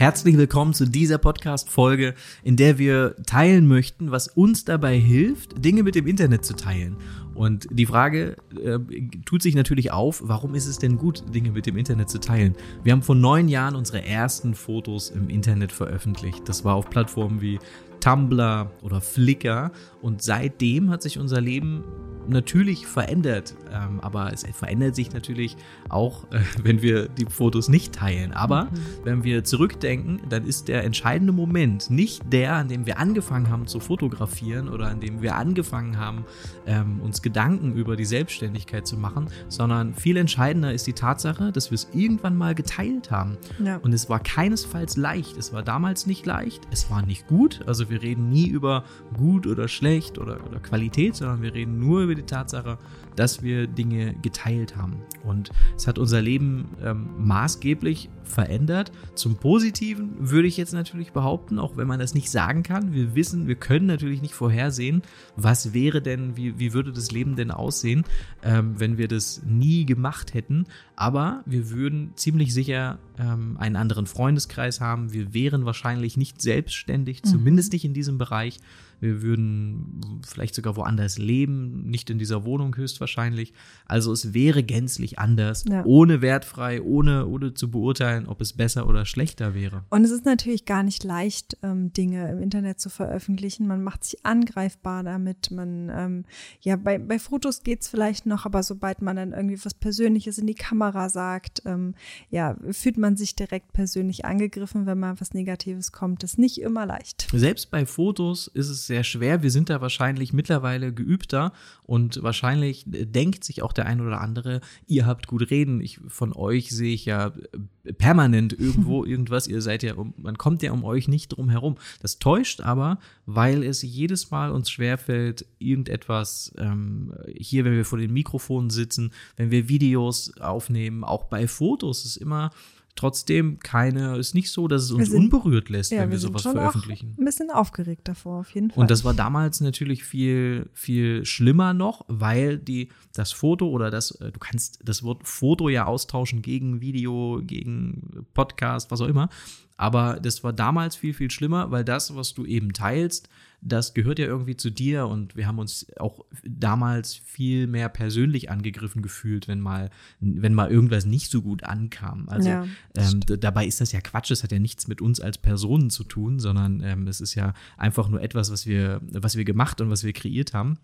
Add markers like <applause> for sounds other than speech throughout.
Herzlich willkommen zu dieser Podcast-Folge, in der wir teilen möchten, was uns dabei hilft, Dinge mit dem Internet zu teilen. Und die Frage äh, tut sich natürlich auf, warum ist es denn gut, Dinge mit dem Internet zu teilen? Wir haben vor neun Jahren unsere ersten Fotos im Internet veröffentlicht. Das war auf Plattformen wie Tumblr oder Flickr. Und seitdem hat sich unser Leben natürlich verändert. Ähm, aber es verändert sich natürlich auch, äh, <laughs> wenn wir die Fotos nicht teilen. Aber mhm. wenn wir zurückdenken, dann ist der entscheidende Moment nicht der, an dem wir angefangen haben zu fotografieren oder an dem wir angefangen haben, ähm, uns Gedanken über die Selbstständigkeit zu machen, sondern viel entscheidender ist die Tatsache, dass wir es irgendwann mal geteilt haben. Ja. Und es war keinesfalls leicht. Es war damals nicht leicht. Es war nicht gut. Also wir reden nie über gut oder schlecht oder, oder Qualität, sondern wir reden nur über die Tatsache, dass wir Dinge geteilt haben. Und es hat unser Leben ähm, maßgeblich verändert. Zum Positiven würde ich jetzt natürlich behaupten, auch wenn man das nicht sagen kann. Wir wissen, wir können natürlich nicht vorhersehen, was wäre denn, wie, wie würde das Leben denn aussehen, ähm, wenn wir das nie gemacht hätten. Aber wir würden ziemlich sicher ähm, einen anderen Freundeskreis haben. Wir wären wahrscheinlich nicht selbstständig, mhm. zumindest nicht in diesem Bereich. Wir würden vielleicht sogar woanders leben, nicht in dieser Wohnung höchstwahrscheinlich. Also es wäre gänzlich anders, ja. ohne wertfrei, ohne, ohne zu beurteilen, ob es besser oder schlechter wäre. Und es ist natürlich gar nicht leicht, ähm, Dinge im Internet zu veröffentlichen. Man macht sich angreifbar damit. Man, ähm, ja, bei, bei Fotos geht es vielleicht noch, aber sobald man dann irgendwie was Persönliches in die Kamera sagt, ähm, ja, fühlt man sich direkt persönlich angegriffen, wenn mal was Negatives kommt. Das ist nicht immer leicht. Selbst bei Fotos ist es sehr schwer. Wir sind da wahrscheinlich mittlerweile geübter und wahrscheinlich denkt sich auch der ein oder andere, ihr habt gut reden. Ich, von euch sehe ich ja permanent irgendwo <laughs> irgendwas. Ihr seid ja, man kommt ja um euch nicht drum herum. Das täuscht aber, weil es jedes Mal uns schwerfällt, irgendetwas ähm, hier, wenn wir vor den Mikrofonen sitzen, wenn wir Videos aufnehmen, auch bei Fotos ist immer trotzdem keine, ist nicht so, dass es uns sind, unberührt lässt, ja, wenn wir, wir sowas veröffentlichen. ein bisschen aufgeregt davor, auf jeden Fall. Und das war damals natürlich viel, viel schlimmer noch, weil die, das Foto oder das, äh, du kannst das Wort Foto ja austauschen gegen Video, gegen Podcast, was auch immer. Aber das war damals viel, viel schlimmer, weil das, was du eben teilst, das gehört ja irgendwie zu dir und wir haben uns auch damals viel mehr persönlich angegriffen gefühlt, wenn mal, wenn mal irgendwas nicht so gut ankam. Also ja, ähm, dabei ist das ja Quatsch, es hat ja nichts mit uns als Personen zu tun, sondern ähm, es ist ja einfach nur etwas, was wir, was wir gemacht und was wir kreiert haben.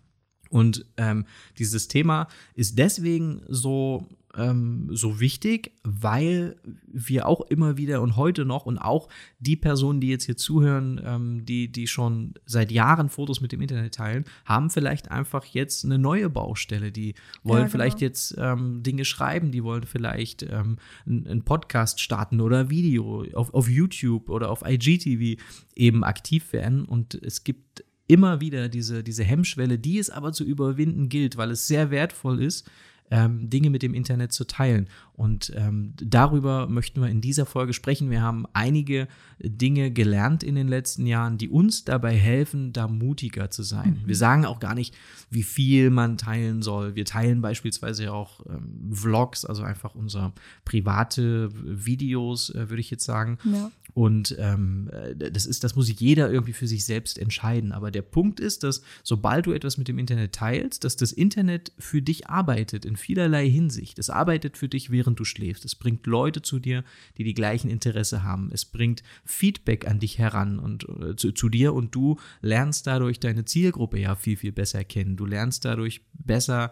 Und ähm, dieses Thema ist deswegen so ähm, so wichtig, weil wir auch immer wieder und heute noch und auch die Personen, die jetzt hier zuhören, ähm, die, die schon seit Jahren Fotos mit dem Internet teilen, haben vielleicht einfach jetzt eine neue Baustelle. Die wollen ja, genau. vielleicht jetzt ähm, Dinge schreiben, die wollen vielleicht ähm, einen Podcast starten oder Video auf, auf YouTube oder auf IGTV eben aktiv werden. Und es gibt immer wieder diese, diese Hemmschwelle, die es aber zu überwinden gilt, weil es sehr wertvoll ist, ähm, Dinge mit dem Internet zu teilen. Und ähm, darüber möchten wir in dieser Folge sprechen. Wir haben einige Dinge gelernt in den letzten Jahren, die uns dabei helfen, da mutiger zu sein. Mhm. Wir sagen auch gar nicht, wie viel man teilen soll. Wir teilen beispielsweise auch ähm, Vlogs, also einfach unsere private Videos, äh, würde ich jetzt sagen. Ja. Und ähm, äh, das ist, das muss jeder irgendwie für sich selbst entscheiden. Aber der Punkt ist, dass sobald du etwas mit dem Internet teilst, dass das Internet für dich arbeitet in vielerlei Hinsicht. Es arbeitet für dich, während du schläfst. Es bringt Leute zu dir, die die gleichen Interesse haben. Es bringt Feedback an dich heran und äh, zu, zu dir und du lernst dadurch deine Zielgruppe ja viel, viel besser kennen. Du lernst dadurch besser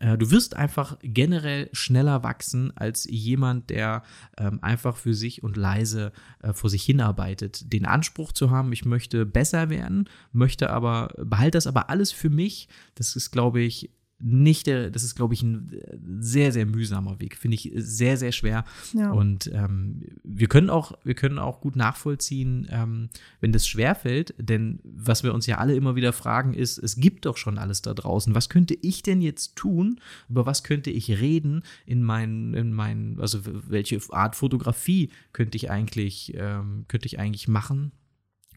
äh, du wirst einfach generell schneller wachsen als jemand, der ähm, einfach für sich und leise äh, vor sich hinarbeitet. Den Anspruch zu haben, ich möchte besser werden, möchte aber, behalte das aber alles für mich. Das ist, glaube ich, nicht der, das ist, glaube ich, ein sehr, sehr mühsamer Weg. Finde ich sehr, sehr schwer. Ja. Und ähm, wir können auch, wir können auch gut nachvollziehen, ähm, wenn das schwerfällt, denn was wir uns ja alle immer wieder fragen, ist, es gibt doch schon alles da draußen. Was könnte ich denn jetzt tun? Über was könnte ich reden in meinen, in meinen, also welche Art Fotografie könnte ich eigentlich, ähm, könnte ich eigentlich machen?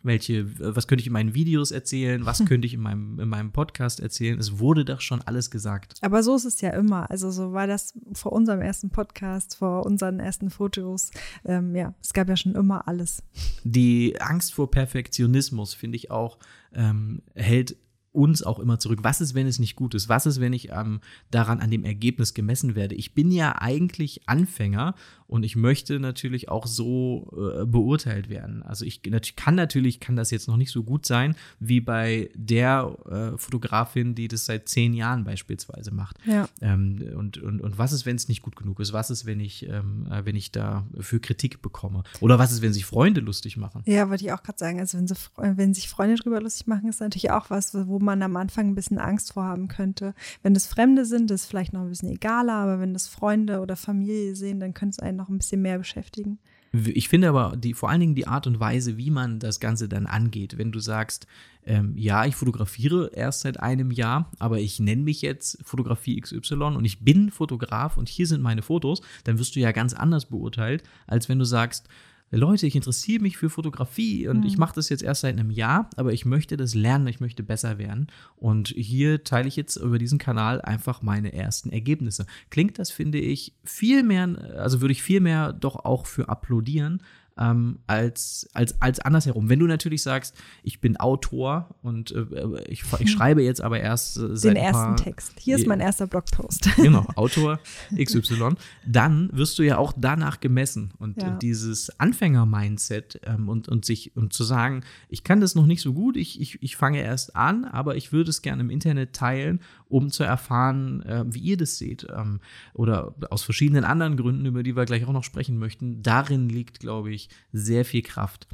Welche, was könnte ich in meinen Videos erzählen, was <laughs> könnte ich in meinem, in meinem Podcast erzählen. Es wurde doch schon alles gesagt. Aber so ist es ja immer. Also so war das vor unserem ersten Podcast, vor unseren ersten Fotos. Ähm, ja, es gab ja schon immer alles. Die Angst vor Perfektionismus, finde ich auch, ähm, hält uns auch immer zurück. Was ist, wenn es nicht gut ist? Was ist, wenn ich ähm, daran an dem Ergebnis gemessen werde? Ich bin ja eigentlich Anfänger und ich möchte natürlich auch so äh, beurteilt werden. Also ich kann natürlich, kann das jetzt noch nicht so gut sein, wie bei der äh, Fotografin, die das seit zehn Jahren beispielsweise macht. Ja. Ähm, und, und, und was ist, wenn es nicht gut genug ist? Was ist, wenn ich, ähm, äh, wenn ich da für Kritik bekomme? Oder was ist, wenn sich Freunde lustig machen? Ja, wollte ich auch gerade sagen. Also wenn, sie, wenn sich Freunde drüber lustig machen, ist natürlich auch was, wo man am Anfang ein bisschen Angst vorhaben könnte. Wenn das Fremde sind, ist vielleicht noch ein bisschen egaler, aber wenn das Freunde oder Familie sehen, dann könnte es einen noch ein bisschen mehr beschäftigen. Ich finde aber die, vor allen Dingen die Art und Weise, wie man das Ganze dann angeht. Wenn du sagst, ähm, ja, ich fotografiere erst seit einem Jahr, aber ich nenne mich jetzt Fotografie XY und ich bin Fotograf und hier sind meine Fotos, dann wirst du ja ganz anders beurteilt, als wenn du sagst, Leute, ich interessiere mich für Fotografie und mhm. ich mache das jetzt erst seit einem Jahr, aber ich möchte das lernen, ich möchte besser werden. Und hier teile ich jetzt über diesen Kanal einfach meine ersten Ergebnisse. Klingt das, finde ich, viel mehr, also würde ich viel mehr doch auch für applaudieren, ähm, als, als, als andersherum. Wenn du natürlich sagst, ich bin Autor und äh, ich, ich, <laughs> schreibe jetzt aber erst äh, seit Den ersten paar, Text. Hier ist mein erster Blogpost. <laughs> Genau, <laughs> Autor XY. Dann wirst du ja auch danach gemessen. Und ja. dieses Anfänger-Mindset ähm, und, und sich und zu sagen, ich kann das noch nicht so gut, ich, ich, ich fange erst an, aber ich würde es gerne im Internet teilen, um zu erfahren, äh, wie ihr das seht. Ähm, oder aus verschiedenen anderen Gründen, über die wir gleich auch noch sprechen möchten. Darin liegt, glaube ich, sehr viel Kraft.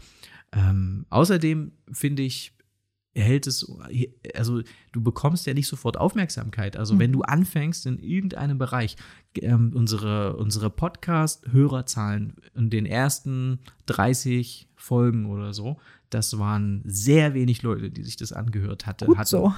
Ähm, außerdem finde ich, erhält es, also du bekommst ja nicht sofort Aufmerksamkeit. Also mhm. wenn du anfängst in irgendeinem Bereich, ähm, unsere, unsere Podcast-Hörerzahlen in den ersten 30 Folgen oder so, das waren sehr wenig Leute, die sich das angehört hatte, Gut hatten. So.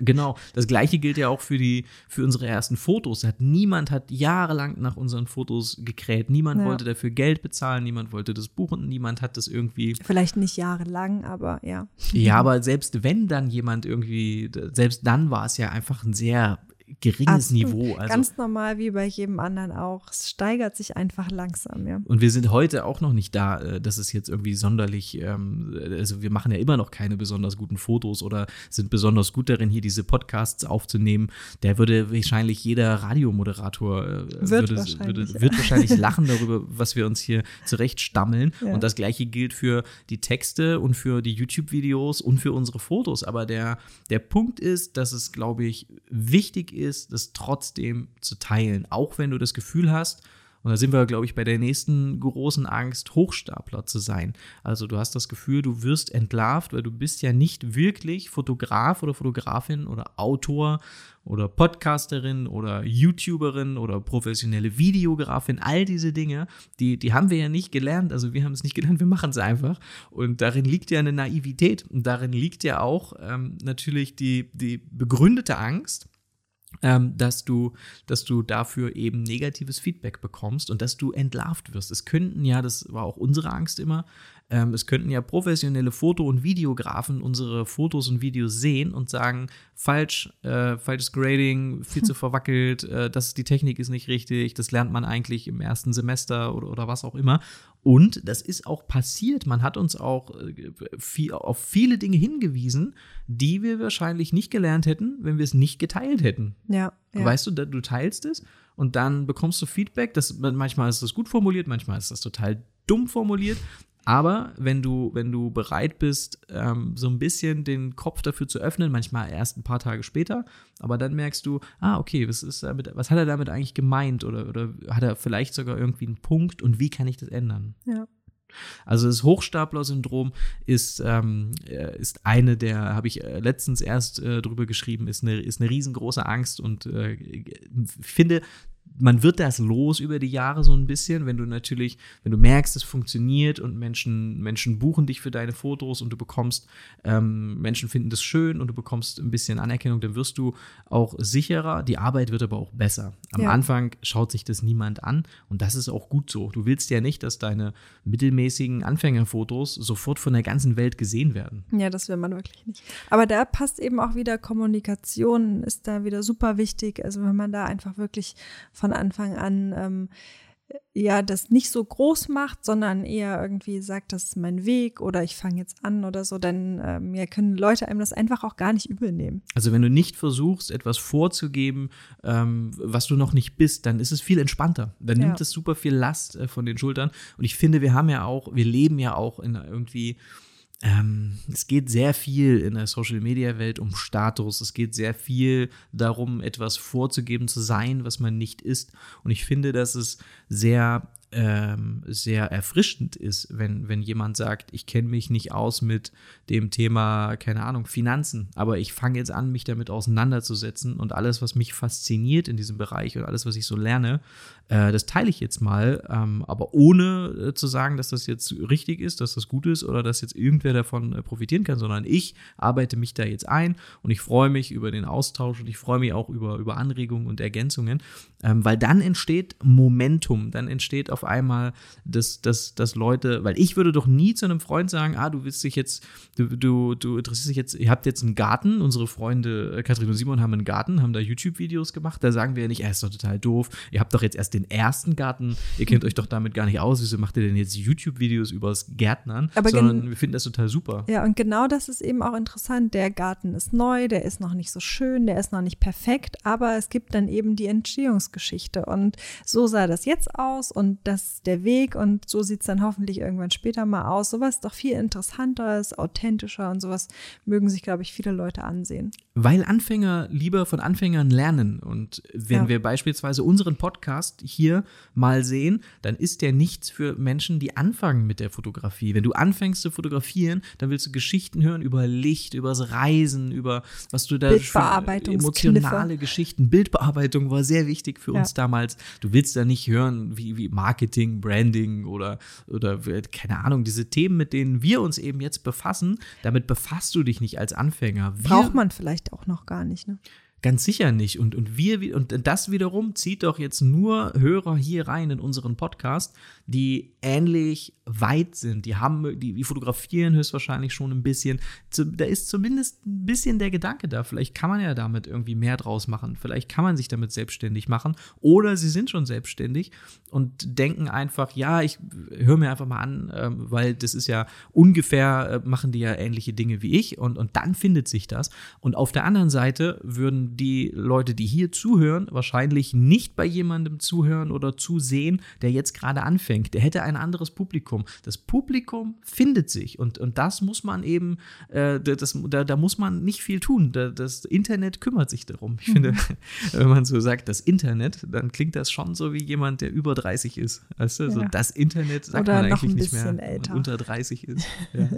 Genau, das gleiche gilt ja auch für die für unsere ersten Fotos. Hat niemand hat jahrelang nach unseren Fotos gekräht. Niemand ja. wollte dafür Geld bezahlen, niemand wollte das buchen, niemand hat das irgendwie Vielleicht nicht jahrelang, aber ja. Ja, aber selbst wenn dann jemand irgendwie selbst dann war es ja einfach ein sehr geringes Absolut. Niveau. Also, Ganz normal wie bei jedem anderen auch. Es steigert sich einfach langsam, ja. Und wir sind heute auch noch nicht da, äh, dass es jetzt irgendwie sonderlich, ähm, also wir machen ja immer noch keine besonders guten Fotos oder sind besonders gut darin, hier diese Podcasts aufzunehmen. Der würde wahrscheinlich jeder Radiomoderator äh, wird, würde, wahrscheinlich, würde, ja. wird wahrscheinlich <laughs> lachen darüber, was wir uns hier zurechtstammeln. Ja. Und das gleiche gilt für die Texte und für die YouTube-Videos und für unsere Fotos. Aber der, der Punkt ist, dass es, glaube ich, wichtig ist, ist, das trotzdem zu teilen. Auch wenn du das Gefühl hast, und da sind wir, glaube ich, bei der nächsten großen Angst, Hochstapler zu sein. Also du hast das Gefühl, du wirst entlarvt, weil du bist ja nicht wirklich Fotograf oder Fotografin oder Autor oder Podcasterin oder YouTuberin oder professionelle Videografin. All diese Dinge, die, die haben wir ja nicht gelernt. Also wir haben es nicht gelernt, wir machen es einfach. Und darin liegt ja eine Naivität. Und darin liegt ja auch ähm, natürlich die, die begründete Angst ähm, dass du, dass du dafür eben negatives Feedback bekommst und dass du entlarvt wirst. Es könnten ja, das war auch unsere Angst immer, ähm, es könnten ja professionelle Foto- und Videografen unsere Fotos und Videos sehen und sagen, falsch, äh, falsches Grading, viel zu <laughs> verwackelt, äh, das, die Technik ist nicht richtig, das lernt man eigentlich im ersten Semester oder, oder was auch immer. Und das ist auch passiert. Man hat uns auch äh, viel, auf viele Dinge hingewiesen, die wir wahrscheinlich nicht gelernt hätten, wenn wir es nicht geteilt hätten. Ja. ja. Weißt du, du teilst es und dann bekommst du Feedback. Das, manchmal ist das gut formuliert, manchmal ist das total dumm formuliert. Aber wenn du, wenn du bereit bist, ähm, so ein bisschen den Kopf dafür zu öffnen, manchmal erst ein paar Tage später, aber dann merkst du, ah, okay, was, ist damit, was hat er damit eigentlich gemeint? Oder, oder hat er vielleicht sogar irgendwie einen Punkt und wie kann ich das ändern? Ja. Also das Hochstapler-Syndrom ist, ähm, äh, ist eine der, habe ich äh, letztens erst äh, drüber geschrieben, ist eine, ist eine riesengroße Angst und äh, finde, man wird das los über die Jahre so ein bisschen, wenn du natürlich, wenn du merkst, es funktioniert und Menschen, Menschen buchen dich für deine Fotos und du bekommst, ähm, Menschen finden das schön und du bekommst ein bisschen Anerkennung, dann wirst du auch sicherer. Die Arbeit wird aber auch besser. Am ja. Anfang schaut sich das niemand an und das ist auch gut so. Du willst ja nicht, dass deine mittelmäßigen Anfängerfotos sofort von der ganzen Welt gesehen werden. Ja, das will man wirklich nicht. Aber da passt eben auch wieder Kommunikation, ist da wieder super wichtig. Also wenn man da einfach wirklich von Anfang an ähm, ja das nicht so groß macht, sondern eher irgendwie sagt, das ist mein Weg oder ich fange jetzt an oder so, dann ähm, ja, können Leute einem das einfach auch gar nicht übel nehmen. Also wenn du nicht versuchst, etwas vorzugeben, ähm, was du noch nicht bist, dann ist es viel entspannter. Dann nimmt es super viel Last äh, von den Schultern. Und ich finde, wir haben ja auch, wir leben ja auch in irgendwie ähm, es geht sehr viel in der Social-Media-Welt um Status. Es geht sehr viel darum, etwas vorzugeben zu sein, was man nicht ist. Und ich finde, dass es sehr ähm, sehr erfrischend ist, wenn, wenn jemand sagt, ich kenne mich nicht aus mit dem Thema, keine Ahnung, Finanzen, aber ich fange jetzt an, mich damit auseinanderzusetzen und alles, was mich fasziniert in diesem Bereich und alles, was ich so lerne, äh, das teile ich jetzt mal, ähm, aber ohne äh, zu sagen, dass das jetzt richtig ist, dass das gut ist oder dass jetzt irgendwer davon äh, profitieren kann, sondern ich arbeite mich da jetzt ein und ich freue mich über den Austausch und ich freue mich auch über, über Anregungen und Ergänzungen, ähm, weil dann entsteht Momentum, dann entsteht auf einmal, dass, dass, dass Leute, weil ich würde doch nie zu einem Freund sagen, ah, du willst dich jetzt, du, du, du interessierst dich jetzt, ihr habt jetzt einen Garten, unsere Freunde Katrin und Simon haben einen Garten, haben da YouTube-Videos gemacht, da sagen wir ja nicht, er ist doch total doof, ihr habt doch jetzt erst den ersten Garten, ihr kennt euch doch damit gar nicht aus, wieso macht ihr denn jetzt YouTube-Videos übers Gärtnern, Aber sondern wir finden das total super. Ja, und genau das ist eben auch interessant, der Garten ist neu, der ist noch nicht so schön, der ist noch nicht perfekt, aber es gibt dann eben die Entstehungs Entwicklungsgeschichte. Und so sah das jetzt aus und das ist der Weg und so sieht es dann hoffentlich irgendwann später mal aus. Sowas ist doch viel interessanter, ist authentischer und sowas mögen sich, glaube ich, viele Leute ansehen. Weil Anfänger lieber von Anfängern lernen. Und wenn ja. wir beispielsweise unseren Podcast hier mal sehen, dann ist der nichts für Menschen, die anfangen mit der Fotografie. Wenn du anfängst zu fotografieren, dann willst du Geschichten hören über Licht, über das Reisen, über was du da emotionale Geschichten. Bildbearbeitung war sehr wichtig für ja. uns damals. Du willst da nicht hören, wie, wie Marketing, Branding oder, oder keine Ahnung, diese Themen, mit denen wir uns eben jetzt befassen, damit befasst du dich nicht als Anfänger. Wir, Braucht man vielleicht auch noch gar nicht, ne? Ganz sicher nicht. Und, und wir, und das wiederum zieht doch jetzt nur Hörer hier rein in unseren Podcast, die ähnlich weit sind. Die haben, die, die fotografieren höchstwahrscheinlich schon ein bisschen. Da ist zumindest ein bisschen der Gedanke da. Vielleicht kann man ja damit irgendwie mehr draus machen. Vielleicht kann man sich damit selbstständig machen. Oder sie sind schon selbstständig und denken einfach, ja, ich höre mir einfach mal an, äh, weil das ist ja ungefähr, äh, machen die ja ähnliche Dinge wie ich. Und, und dann findet sich das. Und auf der anderen Seite würden die Leute, die hier zuhören, wahrscheinlich nicht bei jemandem zuhören oder zusehen, der jetzt gerade anfängt. Der hätte ein anderes Publikum. Das Publikum findet sich und, und das muss man eben, äh, das, da, da muss man nicht viel tun. Da, das Internet kümmert sich darum. Ich mhm. finde, <laughs> wenn man so sagt, das Internet, dann klingt das schon so wie jemand, der über 30 ist. Weißt du? Ja. So das Internet sagt Oder man eigentlich nicht mehr älter. unter 30 ist. <laughs> Ja.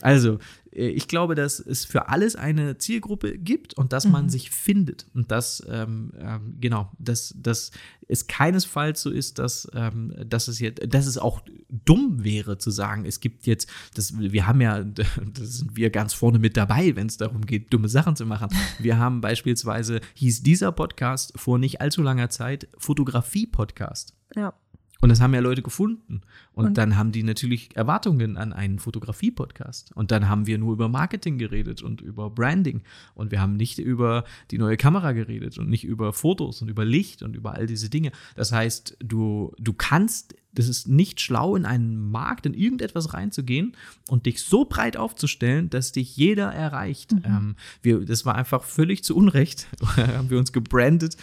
Also, ich glaube, dass es für alles eine Zielgruppe gibt und dass man mhm. sich findet. Und dass, ähm, ähm, genau, dass, dass es keinesfalls so ist, dass, ähm, dass es jetzt, dass es auch dumm wäre zu sagen, es gibt jetzt, das, wir haben ja, <laughs> da sind wir ganz vorne mit dabei, wenn es darum geht, dumme Sachen zu machen. Wir haben beispielsweise, hieß dieser Podcast vor nicht allzu langer Zeit Fotografie-Podcast. Ja. Und das haben ja Leute gefunden. Und, und, dann haben die natürlich Erwartungen an einen Fotografie-Podcast. Und dann haben wir nur über Marketing geredet und über Branding. Und wir haben nicht über die neue Kamera geredet und nicht über Fotos und über Licht und über all diese Dinge. Das heißt, du, du kannst das ist nicht schlau, in einen Markt, in irgendetwas reinzugehen und dich so breit aufzustellen, dass dich jeder erreicht. Mhm. Ähm, wir, das war einfach völlig zu Unrecht. <laughs> haben wir uns gebrandet.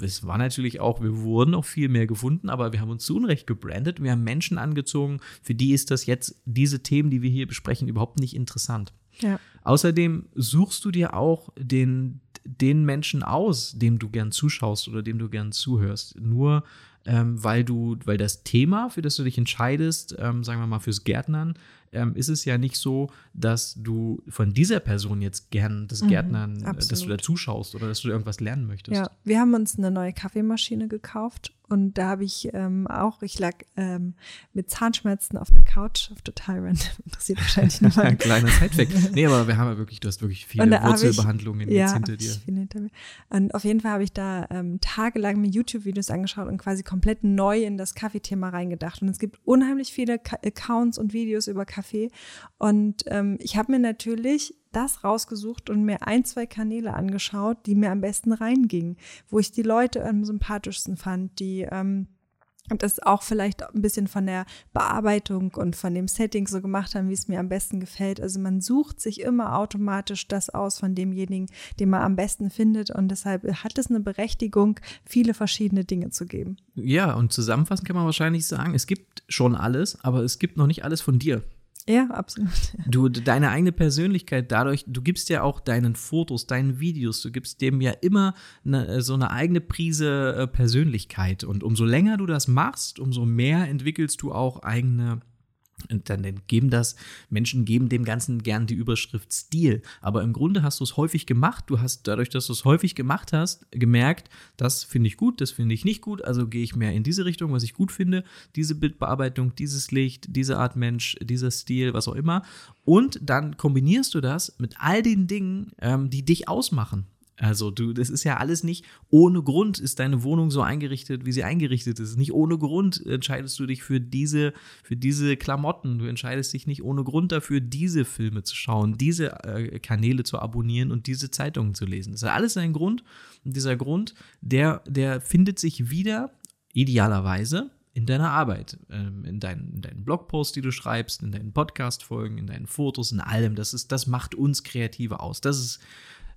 Es war natürlich auch, wir wurden auch viel mehr gefunden, aber wir haben uns zu Unrecht gebrandet. Wir haben Menschen angezogen, für die ist das jetzt, diese Themen, die wir hier besprechen, überhaupt nicht interessant. Ja. Außerdem suchst du dir auch den, den Menschen aus, dem du gern zuschaust oder dem du gern zuhörst. Nur ähm, weil du, weil das Thema, für das du dich entscheidest, ähm, sagen wir mal fürs Gärtnern, ähm, ist es ja nicht so, dass du von dieser Person jetzt gern das Gärtnern, Mhm, dass du da zuschaust oder dass du irgendwas lernen möchtest. Ja, wir haben uns eine neue Kaffeemaschine gekauft und da habe ich ähm, auch, ich lag ähm, mit Zahnschmerzen auf der Couch, auf total random, <laughs> interessiert wahrscheinlich Ein <laughs> niemand. kleiner Sidefact. Nee, aber wir haben ja wirklich, du hast wirklich viele hab ich- Wurzelbehandlungen jetzt hinter hab dir. viele hinter mir. Und auf jeden Fall habe ich da ähm, tagelang mir YouTube-Videos angeschaut und quasi komplett neu in das Kaffeethema reingedacht. Und es gibt unheimlich viele Ka Accounts und Videos über Kaffee. Und ähm, ich habe mir natürlich das rausgesucht und mir ein, zwei Kanäle angeschaut, die mir am besten reingingen, wo ich die Leute am sympathischsten fand, die ähm, das auch vielleicht ein bisschen von der Bearbeitung und von dem Setting so gemacht haben, wie es mir am besten gefällt. Also man sucht sich immer automatisch das aus von demjenigen, den man am besten findet. Und deshalb hat es eine Berechtigung, viele verschiedene Dinge zu geben. Ja, und zusammenfassend kann man wahrscheinlich sagen, es gibt schon alles, aber es gibt noch nicht alles von dir. Ja, absolut. <laughs> Du, deine eigene Persönlichkeit, dadurch, du gibst ja auch deinen Fotos, deinen Videos, du gibst dem ja immer eine, so eine eigene Prise äh, Persönlichkeit. Und umso länger du das machst, umso mehr entwickelst du auch eigene. Und dann geben das, Menschen geben dem Ganzen gern die Überschrift Stil. Aber im Grunde hast du es häufig gemacht. Du hast dadurch, dass du es häufig gemacht hast, gemerkt, das finde ich gut, das finde ich nicht gut. Also gehe ich mehr in diese Richtung, was ich gut finde. Diese Bildbearbeitung, dieses Licht, diese Art Mensch, dieser Stil, was auch immer. Und dann kombinierst du das mit all den Dingen, ähm, die dich ausmachen. Also du, das ist ja alles nicht ohne Grund ist deine Wohnung so eingerichtet, wie sie eingerichtet ist. Nicht ohne Grund entscheidest du dich für diese, für diese Klamotten. Du entscheidest dich nicht ohne Grund dafür, diese Filme zu schauen, diese äh, Kanäle zu abonnieren und diese Zeitungen zu lesen. Das hat alles einen Grund. Und dieser Grund, der, der findet sich wieder, idealerweise, in deiner Arbeit, ähm, in, deinen, in deinen Blogposts, die du schreibst, in deinen Podcast-Folgen, in deinen Fotos, in allem. Das ist, das macht uns Kreative aus. Das ist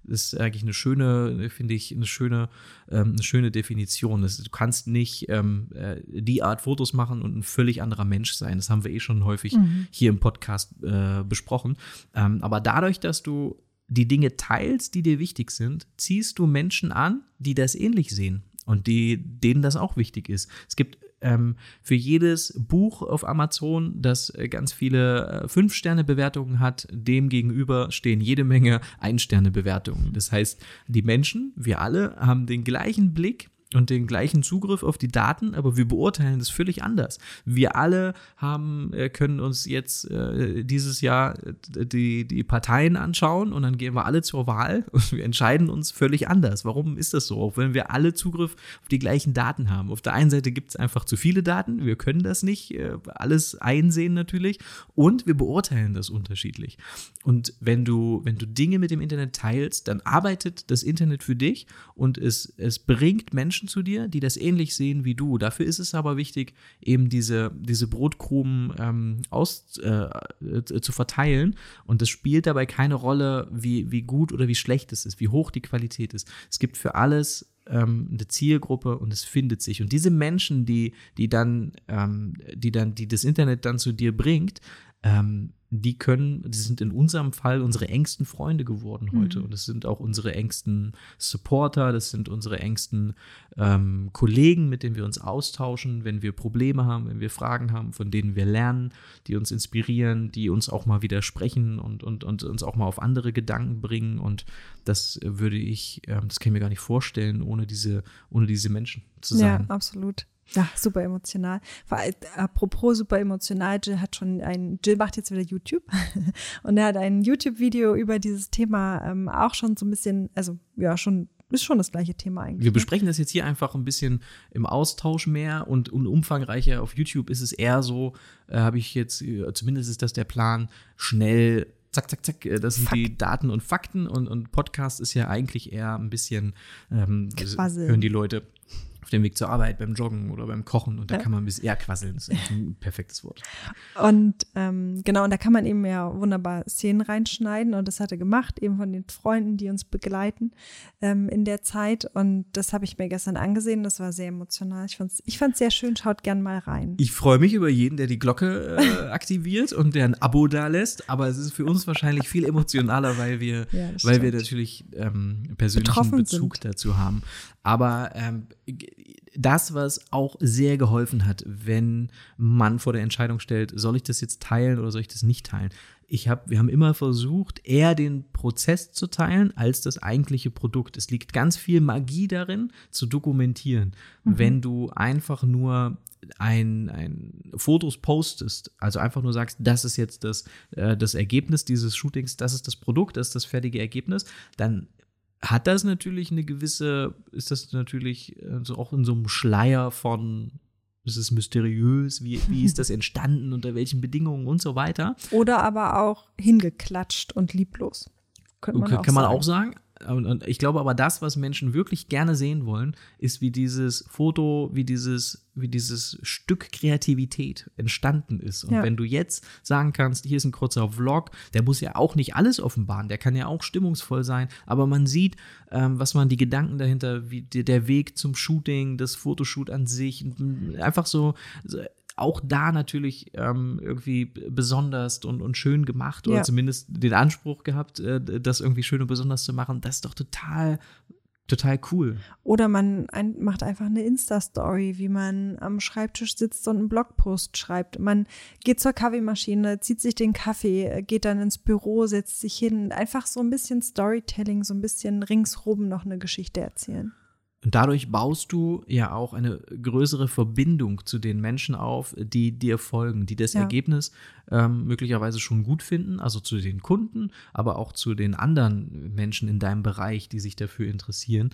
ist eigentlich eine schöne, finde ich, eine schöne, ähm, eine schöne Definition. Das, du kannst nicht ähm, äh, die Art Fotos machen und ein völlig anderer Mensch sein. Das haben wir eh schon häufig hier im Podcast äh, besprochen. Ähm, aber dadurch, dass du die Dinge teilst, die dir wichtig sind, ziehst du Menschen an, die das ähnlich sehen und die, denen das auch wichtig ist. Es gibt ähm, für jedes Buch auf Amazon, das äh, ganz viele äh, Fünf-Sterne-Bewertungen hat, dem gegenüber stehen jede Menge Ein-Sterne-Bewertungen. Das heißt, die Menschen, wir alle, haben den gleichen Blick und den gleichen Zugriff auf die Daten, aber wir beurteilen das völlig anders. Wir alle haben, äh, können uns jetzt äh, dieses Jahr äh, die, die Parteien anschauen und dann gehen wir alle zur Wahl <laughs> und wir entscheiden uns völlig anders. Warum ist das so? Auch wenn wir alle Zugriff auf die gleichen Daten haben. Auf der einen Seite gibt es einfach zu viele Daten, wir können das nicht äh, alles einsehen natürlich und wir beurteilen das unterschiedlich. Und wenn du, wenn du Dinge mit dem Internet teilst, dann arbeitet das Internet für dich und es, es bringt Menschen zu dir, die das ähnlich sehen wie du. Dafür ist es aber wichtig, eben diese, diese Brotkrumen ähm, aus, äh, äh, zu verteilen. Und es spielt dabei keine Rolle, wie, wie gut oder wie schlecht es ist, wie hoch die Qualität ist. Es gibt für alles ähm, eine Zielgruppe und es findet sich. Und diese Menschen, die, die dann, ähm, die dann, die das Internet dann zu dir bringt, ähm, die können, die sind in unserem Fall unsere engsten Freunde geworden heute. Mhm. Und es sind auch unsere engsten Supporter, das sind unsere engsten ähm, Kollegen, mit denen wir uns austauschen, wenn wir Probleme haben, wenn wir Fragen haben, von denen wir lernen, die uns inspirieren, die uns auch mal widersprechen und, und, und uns auch mal auf andere Gedanken bringen. Und das würde ich, ähm, das kann ich mir gar nicht vorstellen, ohne diese, ohne diese Menschen zu Ja, sein. absolut. Ja, super emotional. Apropos super emotional, Jill hat schon ein, Jill macht jetzt wieder YouTube <laughs> und er hat ein YouTube-Video über dieses Thema ähm, auch schon so ein bisschen, also ja, schon, ist schon das gleiche Thema eigentlich. Wir ne? besprechen das jetzt hier einfach ein bisschen im Austausch mehr und, und umfangreicher. Auf YouTube ist es eher so, äh, habe ich jetzt, äh, zumindest ist das der Plan, schnell, zack, zack, zack, äh, das sind die Daten und Fakten und, und Podcast ist ja eigentlich eher ein bisschen, ähm, hören die Leute dem Weg zur Arbeit, beim Joggen oder beim Kochen und da Ja. kann man ein bisschen eher quasseln, das ist ein perfektes Wort. Und ähm, genau, und da kann man eben ja wunderbar Szenen reinschneiden und das hat er gemacht, eben von den Freunden, die uns begleiten ähm, in der Zeit. Und das habe ich mir gestern angesehen, das war sehr emotional. Ich fand es ich fand's sehr schön, schaut gern mal rein. Ich freue mich über jeden, der die Glocke äh, aktiviert und der ein Abo da lässt, aber es ist für uns wahrscheinlich viel emotionaler, weil wir, Ja, weil wir natürlich ähm, persönlichen Betroffen Bezug sind. dazu haben. Aber ähm, das, was auch sehr geholfen hat, wenn man vor der Entscheidung stellt, soll ich das jetzt teilen oder soll ich das nicht teilen? Ich hab, wir haben immer versucht, eher den Prozess zu teilen als das eigentliche Produkt. Es liegt ganz viel Magie darin, zu dokumentieren. Mhm. Wenn du einfach nur ein, ein Fotos postest, also einfach nur sagst, das ist jetzt das, äh, das Ergebnis dieses Shootings, das ist das Produkt, das ist das fertige Ergebnis, dann hat das natürlich eine gewisse, ist das natürlich also auch in so einem Schleier von, ist es mysteriös, wie, wie ist das <laughs> entstanden, unter welchen Bedingungen und so weiter. Oder aber auch hingeklatscht und lieblos. Könnte man, okay, auch, kann man sagen. auch sagen. Und ich glaube aber, das, was Menschen wirklich gerne sehen wollen, ist, wie dieses Foto, wie dieses, wie dieses Stück Kreativität entstanden ist. Und ja. wenn du jetzt sagen kannst, hier ist ein kurzer Vlog, der muss ja auch nicht alles offenbaren, der kann ja auch stimmungsvoll sein, aber man sieht, ähm, was man die Gedanken dahinter, wie der Weg zum Shooting, das Fotoshoot an sich, einfach so, so auch da natürlich ähm, irgendwie besonders und, und schön gemacht oder ja. zumindest den Anspruch gehabt, äh, das irgendwie schön und besonders zu machen. Das ist doch total total cool. Oder man ein, macht einfach eine Insta-Story, wie man am Schreibtisch sitzt und einen Blogpost schreibt. Man geht zur Kaffeemaschine, zieht sich den Kaffee, geht dann ins Büro, setzt sich hin. Einfach so ein bisschen Storytelling, so ein bisschen ringsrum noch eine Geschichte erzählen. Und dadurch baust du ja auch eine größere Verbindung zu den Menschen auf, die dir folgen, die das ja. Ergebnis ähm, möglicherweise schon gut finden, also zu den Kunden, aber auch zu den anderen Menschen in deinem Bereich, die sich dafür interessieren.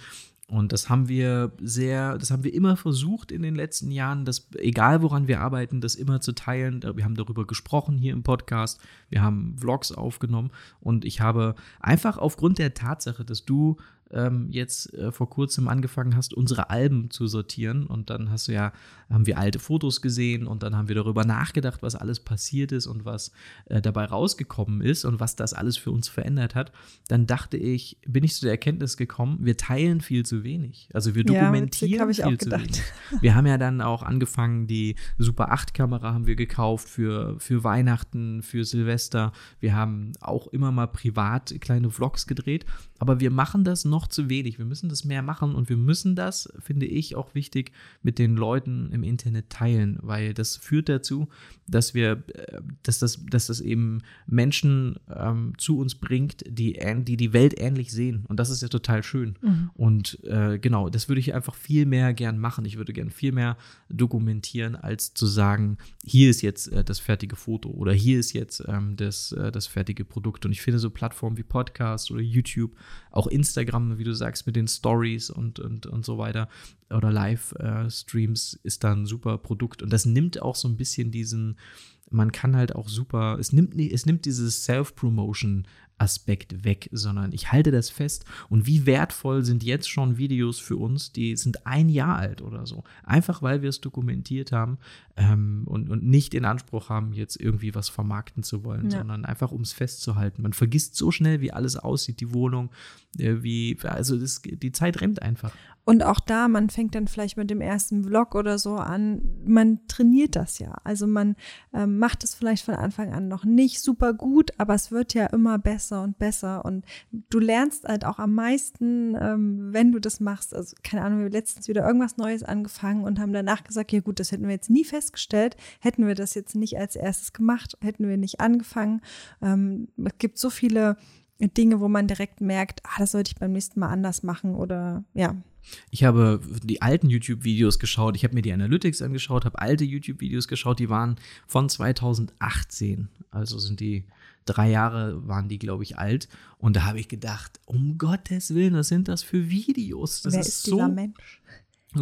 Und das haben wir sehr, das haben wir immer versucht in den letzten Jahren, dass egal woran wir arbeiten, das immer zu teilen. Wir haben darüber gesprochen hier im Podcast, wir haben Vlogs aufgenommen und ich habe einfach aufgrund der Tatsache, dass du ähm, jetzt äh, vor kurzem angefangen hast, unsere Alben zu sortieren. Und dann hast du ja, haben wir alte Fotos gesehen und dann haben wir darüber nachgedacht, was alles passiert ist und was äh, dabei rausgekommen ist und was das alles für uns verändert hat. Dann dachte ich, bin ich zu der Erkenntnis gekommen, wir teilen viel zu wenig. Also wir dokumentieren ja, viel zu wenig. Wir haben ja dann auch angefangen, die Super 8 Kamera haben wir gekauft für, für Weihnachten, für Silvester. Wir haben auch immer mal privat kleine Vlogs gedreht, aber wir machen das noch noch zu wenig. Wir müssen das mehr machen und wir müssen das, finde ich, auch wichtig mit den Leuten im Internet teilen, weil das führt dazu, dass wir, äh, dass das, dass das eben Menschen ähm, zu uns bringt, die, die die Welt ähnlich sehen. Und das ist ja total schön. Mhm. Und äh, genau, das würde ich einfach viel mehr gern machen. Ich würde gern viel mehr dokumentieren, als zu sagen, hier ist jetzt äh, das fertige Foto oder hier ist jetzt ähm, das, äh, das fertige Produkt. Und ich finde so Plattformen wie Podcast oder YouTube, auch Instagram wie du sagst, mit den Stories und, und, und so weiter oder Live-Streams ist da ein super Produkt. Und das nimmt auch so ein bisschen diesen, man kann halt auch super, es nimmt, es nimmt dieses Self-Promotion Aspekt weg, sondern ich halte das fest. Und wie wertvoll sind jetzt schon Videos für uns, die sind ein Jahr alt oder so. Einfach weil wir es dokumentiert haben ähm, und, und nicht in Anspruch haben, jetzt irgendwie was vermarkten zu wollen, ja. sondern einfach um es festzuhalten. Man vergisst so schnell, wie alles aussieht, die Wohnung, äh, wie, also das, die Zeit rennt einfach. Und auch da, man fängt dann vielleicht mit dem ersten Vlog oder so an, man trainiert das ja. Also man ähm, macht es vielleicht von Anfang an noch nicht super gut, aber es wird ja immer besser und besser. Und du lernst halt auch am meisten, ähm, wenn du das machst. Also keine Ahnung, wir haben letztens wieder irgendwas Neues angefangen und haben danach gesagt, ja gut, das hätten wir jetzt nie festgestellt, hätten wir das jetzt nicht als erstes gemacht, hätten wir nicht angefangen. Ähm, es gibt so viele Dinge, wo man direkt merkt, ah, das sollte ich beim nächsten Mal anders machen oder ja. Ich habe die alten YouTube-Videos geschaut, ich habe mir die Analytics angeschaut, habe alte YouTube-Videos geschaut, die waren von 2018. Also sind die drei Jahre waren die, glaube ich, alt. Und da habe ich gedacht, um Gottes Willen, was sind das für Videos? Das Wer ist, ist so, Mensch?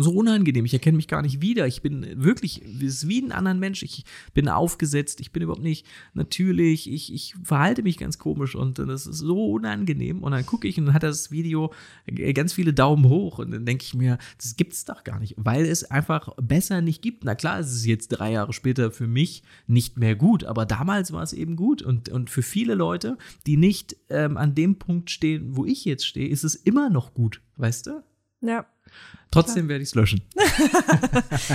So unangenehm. Ich erkenne mich gar nicht wieder. Ich bin wirklich, wie ein anderer Mensch. Ich bin aufgesetzt. Ich bin überhaupt nicht natürlich. Ich, ich verhalte mich ganz komisch und das ist so unangenehm. Und dann gucke ich und dann hat das Video ganz viele Daumen hoch. Und dann denke ich mir, das gibt es doch gar nicht, weil es einfach besser nicht gibt. Na klar, es ist jetzt drei Jahre später für mich nicht mehr gut, aber damals war es eben gut. Und, und für viele Leute, die nicht ähm, an dem Punkt stehen, wo ich jetzt stehe, ist es immer noch gut. Weißt du? Ja. Trotzdem werde <laughs> ich es löschen.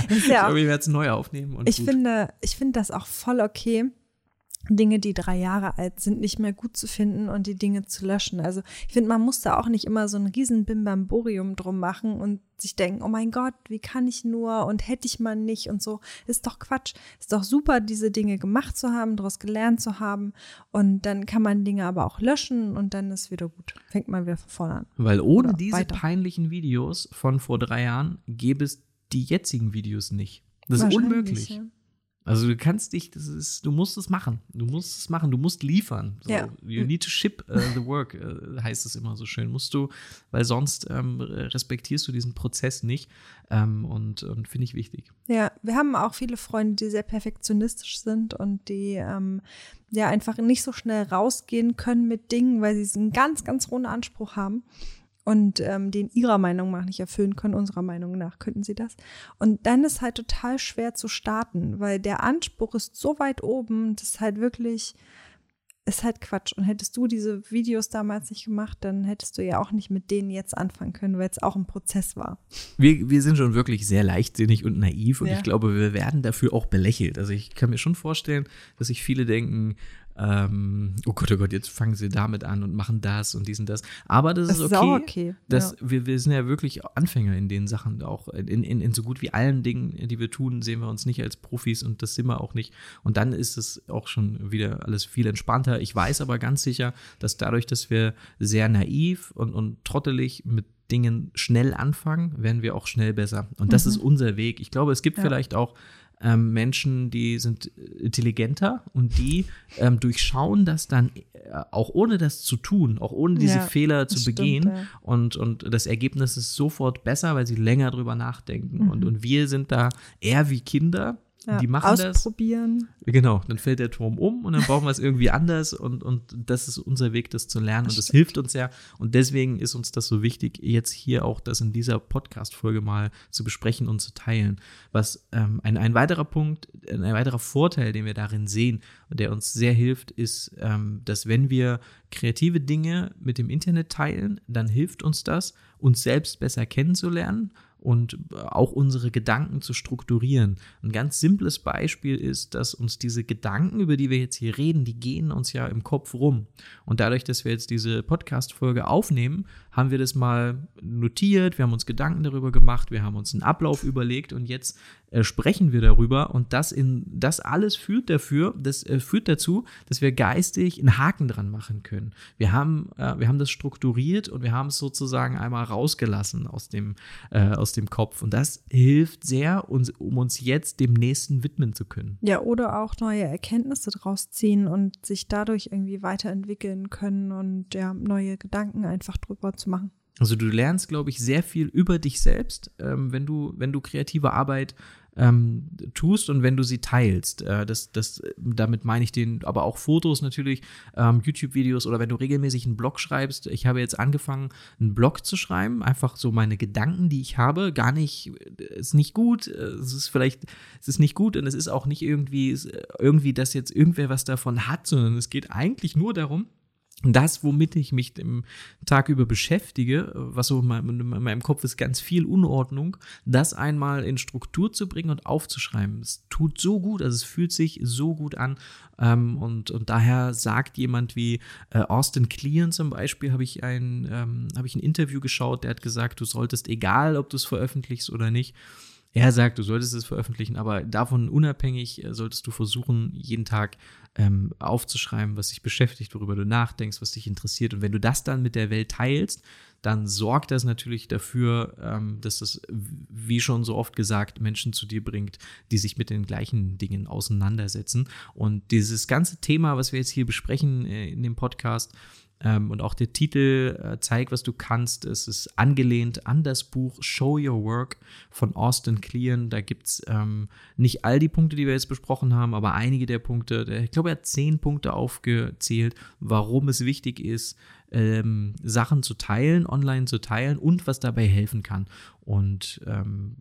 ich glaube, ich werde es neu aufnehmen. ich, finde, ich finde das auch voll okay, Dinge, die drei Jahre alt sind, nicht mehr gut zu finden und die Dinge zu löschen. Also ich finde, man muss da auch nicht immer so ein riesen Bimbamborium drum machen und sich denken, oh mein Gott, wie kann ich nur und hätte ich mal nicht und so. Ist doch Quatsch. Ist doch super, diese Dinge gemacht zu haben, daraus gelernt zu haben und dann kann man Dinge aber auch löschen und dann ist wieder gut. Fängt man wieder von vorne an. Weil ohne Oder diese weiter. peinlichen Videos von vor drei Jahren gäbe es die jetzigen Videos nicht. Das ist unmöglich. ja. Also du kannst dich, das ist, du musst es machen. Du musst es machen, du musst liefern. So, Ja. You need to ship uh, the work, äh, heißt es immer so schön. Musst du, weil sonst ähm, respektierst du diesen Prozess nicht. Ähm, und und finde ich wichtig. Ja, wir haben auch viele Freunde, die sehr perfektionistisch sind und die ähm, ja einfach nicht so schnell rausgehen können mit Dingen, weil sie einen ganz, ganz hohen Anspruch haben und ähm, den ihrer Meinung nach nicht erfüllen können. Unserer Meinung nach könnten sie das. Und dann ist halt total schwer zu starten, weil der Anspruch ist so weit oben, das ist halt wirklich ist halt Quatsch. Und hättest du diese Videos damals nicht gemacht, dann hättest du ja auch nicht mit denen jetzt anfangen können, weil es auch ein Prozess war. Wir, wir sind schon wirklich sehr leichtsinnig und naiv und Ja. ich glaube, wir werden dafür auch belächelt. Also ich kann mir schon vorstellen, dass sich viele denken, ähm, oh Gott, oh Gott, jetzt fangen sie damit an und machen das und dies und das. Aber das, Das ist ist okay. auch okay, Das, ja. wir, wir sind ja wirklich Anfänger in den Sachen, auch in, in, in so gut wie allen Dingen, die wir tun, sehen wir uns nicht als Profis und das sind wir auch nicht. Und dann ist es auch schon wieder alles viel entspannter. Ich weiß aber ganz sicher, dass dadurch, dass wir sehr naiv und, und trottelig mit Dingen schnell anfangen, werden wir auch schnell besser. Und das ist unser Weg. Ich glaube, es gibt Mhm. Ja. vielleicht auch ähm, Menschen, die sind intelligenter und die ähm, durchschauen das dann äh, auch ohne das zu tun, auch ohne diese Ja, Fehler zu stimmt, begehen. ja. Und, und das Ergebnis ist sofort besser, weil sie länger drüber nachdenken. Und, und wir sind da eher wie Kinder. Ja, die machen das. ausprobieren. Genau, dann fällt der Turm um und dann brauchen wir es irgendwie anders und, und das ist unser Weg, das zu lernen und das hilft uns ja und deswegen ist uns das so wichtig, jetzt hier auch das in dieser Podcast-Folge mal zu besprechen und zu teilen. Was ähm, ein, ein weiterer Punkt, ein weiterer Vorteil, den wir darin sehen und der uns sehr hilft, ist, ähm, dass wenn wir kreative Dinge mit dem Internet teilen, dann hilft uns das, uns selbst besser kennenzulernen und auch unsere Gedanken zu strukturieren. Ein ganz simples Beispiel ist, dass uns diese Gedanken, über die wir jetzt hier reden, die gehen uns ja im Kopf rum. Und dadurch, dass wir jetzt diese Podcast-Folge aufnehmen, haben wir das mal notiert, wir haben uns Gedanken darüber gemacht, wir haben uns einen Ablauf überlegt und jetzt äh, sprechen wir darüber und das in das alles führt dafür, das äh, führt dazu, dass wir geistig einen Haken dran machen können. Wir haben äh, wir haben das strukturiert und wir haben es sozusagen einmal rausgelassen aus dem äh, aus dem Kopf und das hilft sehr, uns, um uns jetzt dem nächsten widmen zu können. Ja, oder auch neue Erkenntnisse draus ziehen und sich dadurch irgendwie weiterentwickeln können und ja, neue Gedanken einfach drüber zu machen. Also du lernst, glaube ich, sehr viel über dich selbst, ähm, wenn du, wenn du kreative Arbeit ähm, tust und wenn du sie teilst. Äh, das, das, damit meine ich den, aber auch Fotos natürlich, ähm, YouTube-Videos oder wenn du regelmäßig einen Blog schreibst. Ich habe jetzt angefangen, einen Blog zu schreiben, einfach so meine Gedanken, die ich habe, gar nicht, ist nicht gut, äh, es ist vielleicht, es ist nicht gut und es ist auch nicht irgendwie, irgendwie, dass jetzt irgendwer was davon hat, sondern es geht eigentlich nur darum, das, womit ich mich im Tag über beschäftige, was so in meinem, in meinem Kopf ist, ganz viel Unordnung, das einmal in Struktur zu bringen und aufzuschreiben. Es tut so gut, also es fühlt sich so gut an. Ähm, und, und daher sagt jemand wie äh, Austin Kleon zum Beispiel, habe ich, ein, ähm, habe ich ein Interview geschaut, der hat gesagt, du solltest, egal ob du es veröffentlichst oder nicht, er sagt, du solltest es veröffentlichen, aber davon unabhängig äh, solltest du versuchen, jeden Tag ähm, aufzuschreiben, was dich beschäftigt, worüber du nachdenkst, was dich interessiert. Und wenn du das dann mit der Welt teilst, dann sorgt das natürlich dafür, ähm, dass das, wie schon so oft gesagt, Menschen zu dir bringt, die sich mit den gleichen Dingen auseinandersetzen. Und dieses ganze Thema, was wir jetzt hier besprechen äh, in dem Podcast, ähm, und auch der Titel äh, Zeig, was du kannst. Es ist angelehnt an das Buch Show Your Work von Austin Kleon. Da gibt es ähm, nicht all die Punkte, die wir jetzt besprochen haben, aber einige der Punkte. Der, ich glaube, er hat zehn Punkte aufgezählt, warum es wichtig ist, ähm, Sachen zu teilen, online zu teilen und was dabei helfen kann. Und ähm,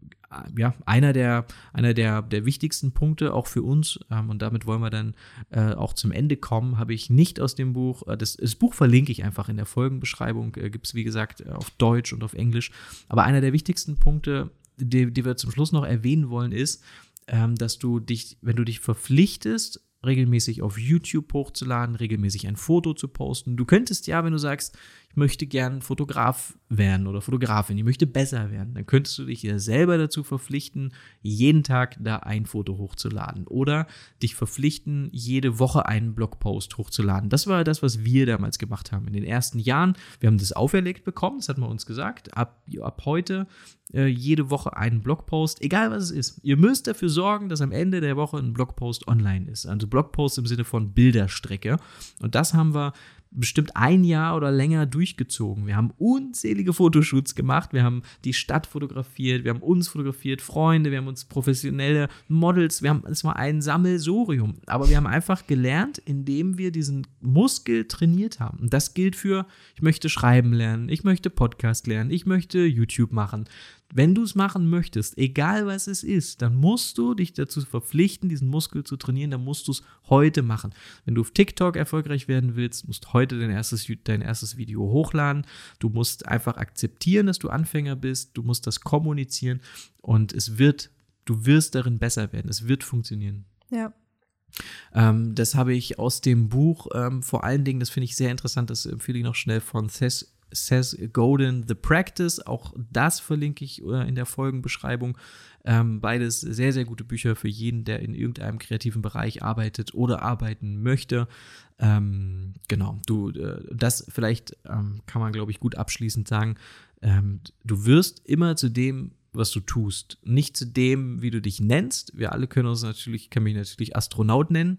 ja, einer der, einer der, der wichtigsten Punkte auch für uns, ähm, und damit wollen wir dann äh, auch zum Ende kommen, habe ich nicht aus dem Buch, äh, das, das Buch verlinke ich einfach in der Folgenbeschreibung, äh, gibt es wie gesagt auf Deutsch und auf Englisch. Aber einer der wichtigsten Punkte, die, die wir zum Schluss noch erwähnen wollen, ist, ähm, dass du dich, wenn du dich verpflichtest, regelmäßig auf YouTube hochzuladen, regelmäßig ein Foto zu posten. Du könntest ja, wenn du sagst, ich möchte gern Fotograf werden oder Fotografin, ich möchte besser werden, dann könntest du dich ja selber dazu verpflichten, jeden Tag da ein Foto hochzuladen oder dich verpflichten, jede Woche einen Blogpost hochzuladen. Das war das, was wir damals gemacht haben in den ersten Jahren. Wir haben das auferlegt bekommen, das hat man uns gesagt. Ab, ab heute äh, jede Woche einen Blogpost, egal was es ist. Ihr müsst dafür sorgen, dass am Ende der Woche ein Blogpost online ist. Also Blogpost im Sinne von Bilderstrecke. Und das haben wir bestimmt ein Jahr oder länger durchgezogen. Wir haben unzählige Fotoshoots gemacht, wir haben die Stadt fotografiert, wir haben uns fotografiert, Freunde, wir haben uns professionelle Models, wir haben, es war ein Sammelsorium. Aber wir haben einfach gelernt, indem wir diesen Muskel trainiert haben. Und das gilt für, ich möchte schreiben lernen, ich möchte Podcast lernen, ich möchte YouTube machen wenn du es machen möchtest, egal was es ist, dann musst du dich dazu verpflichten, diesen Muskel zu trainieren, dann musst du es heute machen. Wenn du auf TikTok erfolgreich werden willst, musst du heute dein erstes, dein erstes Video hochladen. Du musst einfach akzeptieren, dass du Anfänger bist, du musst das kommunizieren und es wird, du wirst darin besser werden, es wird funktionieren. Ja. Ähm, das habe ich aus dem Buch ähm, vor allen Dingen, das finde ich sehr interessant, das empfehle ich noch schnell von Seth Seth Godin The Practice. Auch das verlinke ich äh, in der Folgenbeschreibung. Ähm, beides sehr, sehr gute Bücher für jeden, der in irgendeinem kreativen Bereich arbeitet oder arbeiten möchte. Ähm, genau, du, äh, das vielleicht ähm, kann man, glaube ich, gut abschließend sagen. Ähm, du wirst immer zu dem, was du tust, nicht zu dem, wie du dich nennst. Wir alle können uns natürlich, ich kann mich natürlich Astronaut nennen.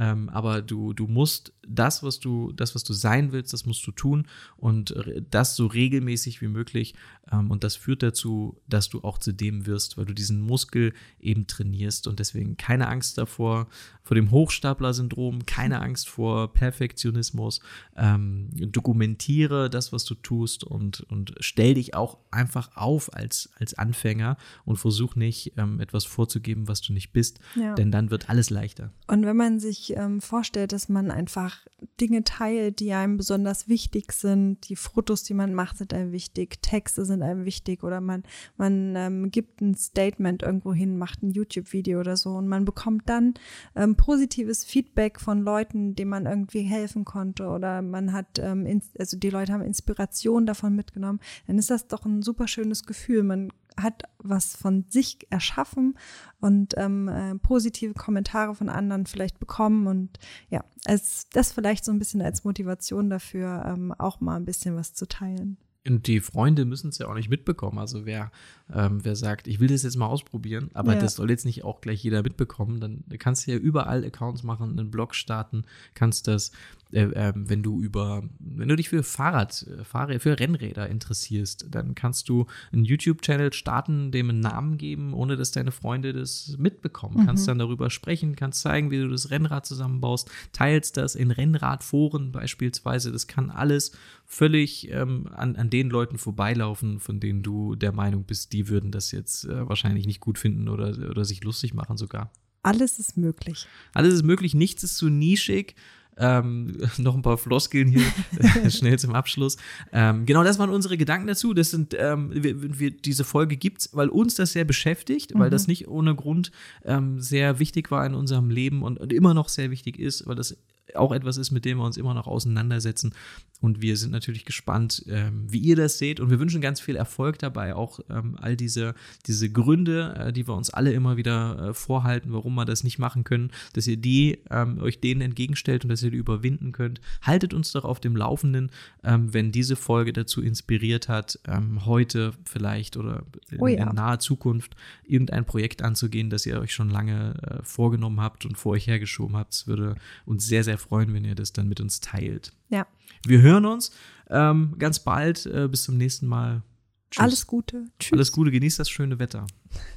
Ähm, aber du, du musst das, was du, das, was du sein willst, das musst du tun und das so regelmäßig wie möglich. Ähm, und das führt dazu, dass du auch zu dem wirst, weil du diesen Muskel eben trainierst und deswegen keine Angst davor, vor dem Hochstapler-Syndrom, keine <laughs> Angst vor Perfektionismus. Ähm, dokumentiere das, was du tust und, und stell dich auch einfach auf als, als Anfänger und versuch nicht, ähm, etwas vorzugeben, was du nicht bist, ja. denn dann wird alles leichter. Und wenn man sich ähm, vorstellt, dass man einfach Dinge teilt, die einem besonders wichtig sind, die Fotos, die man macht, sind einem wichtig, Texte sind einem wichtig oder man, man ähm, gibt ein Statement irgendwo hin, macht ein YouTube-Video oder so und man bekommt dann ähm, positives Feedback von Leuten, denen man irgendwie helfen konnte oder man hat, ähm, also die Leute haben Inspiration davon mitgenommen, dann ist das doch ein super schönes Gefühl. Man hat was von sich erschaffen und ähm, äh, positive Kommentare von anderen vielleicht bekommen und ja, als das vielleicht so ein bisschen als Motivation dafür, ähm, auch mal ein bisschen was zu teilen. Und die Freunde müssen es ja auch nicht mitbekommen. Also wer, ähm, wer sagt, ich will das jetzt mal ausprobieren, aber ja. das soll jetzt nicht auch gleich jeder mitbekommen, dann kannst du ja überall Accounts machen, einen Blog starten, kannst das äh, äh, wenn du über, wenn du dich für Fahrrad, äh, Fahrrad, für Rennräder interessierst, dann kannst du einen YouTube-Channel starten, dem einen Namen geben, ohne dass deine Freunde das mitbekommen. Mhm. Kannst dann darüber sprechen, kannst zeigen, wie du das Rennrad zusammenbaust, teilst das in Rennradforen beispielsweise. Das kann alles völlig ähm, an, an den Leuten vorbeilaufen, von denen du der Meinung bist, die würden das jetzt äh, wahrscheinlich nicht gut finden oder, oder sich lustig machen sogar. Alles ist möglich. Alles ist möglich, nichts ist zu nischig ähm, <laughs> noch ein paar Floskeln hier <laughs> <laughs> schnell zum Abschluss. Ähm, genau, das waren unsere Gedanken dazu. Das sind, ähm, wir, wir, diese Folge gibt's, weil uns das sehr beschäftigt, mhm. weil das nicht ohne Grund ähm, sehr wichtig war in unserem Leben und, und immer noch sehr wichtig ist, weil das auch etwas ist, mit dem wir uns immer noch auseinandersetzen. Und wir sind natürlich gespannt, ähm, wie ihr das seht. Und wir wünschen ganz viel Erfolg dabei. Auch ähm, all diese, diese Gründe, äh, die wir uns alle immer wieder äh, vorhalten, warum wir das nicht machen können, dass ihr die ähm, euch denen entgegenstellt und dass ihr die überwinden könnt. Haltet uns doch auf dem Laufenden, ähm, wenn diese Folge dazu inspiriert hat, ähm, heute vielleicht oder in, oh ja. in, naher Zukunft irgendein Projekt anzugehen, das ihr euch schon lange äh, vorgenommen habt und vor euch hergeschoben habt. Es würde uns sehr, sehr freuen, wenn ihr das dann mit uns teilt. Ja. Wir hören uns ähm, ganz bald. Äh, bis zum nächsten Mal. Tschüss. Alles Gute. Tschüss. Alles Gute. Genießt das schöne Wetter.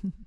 <laughs>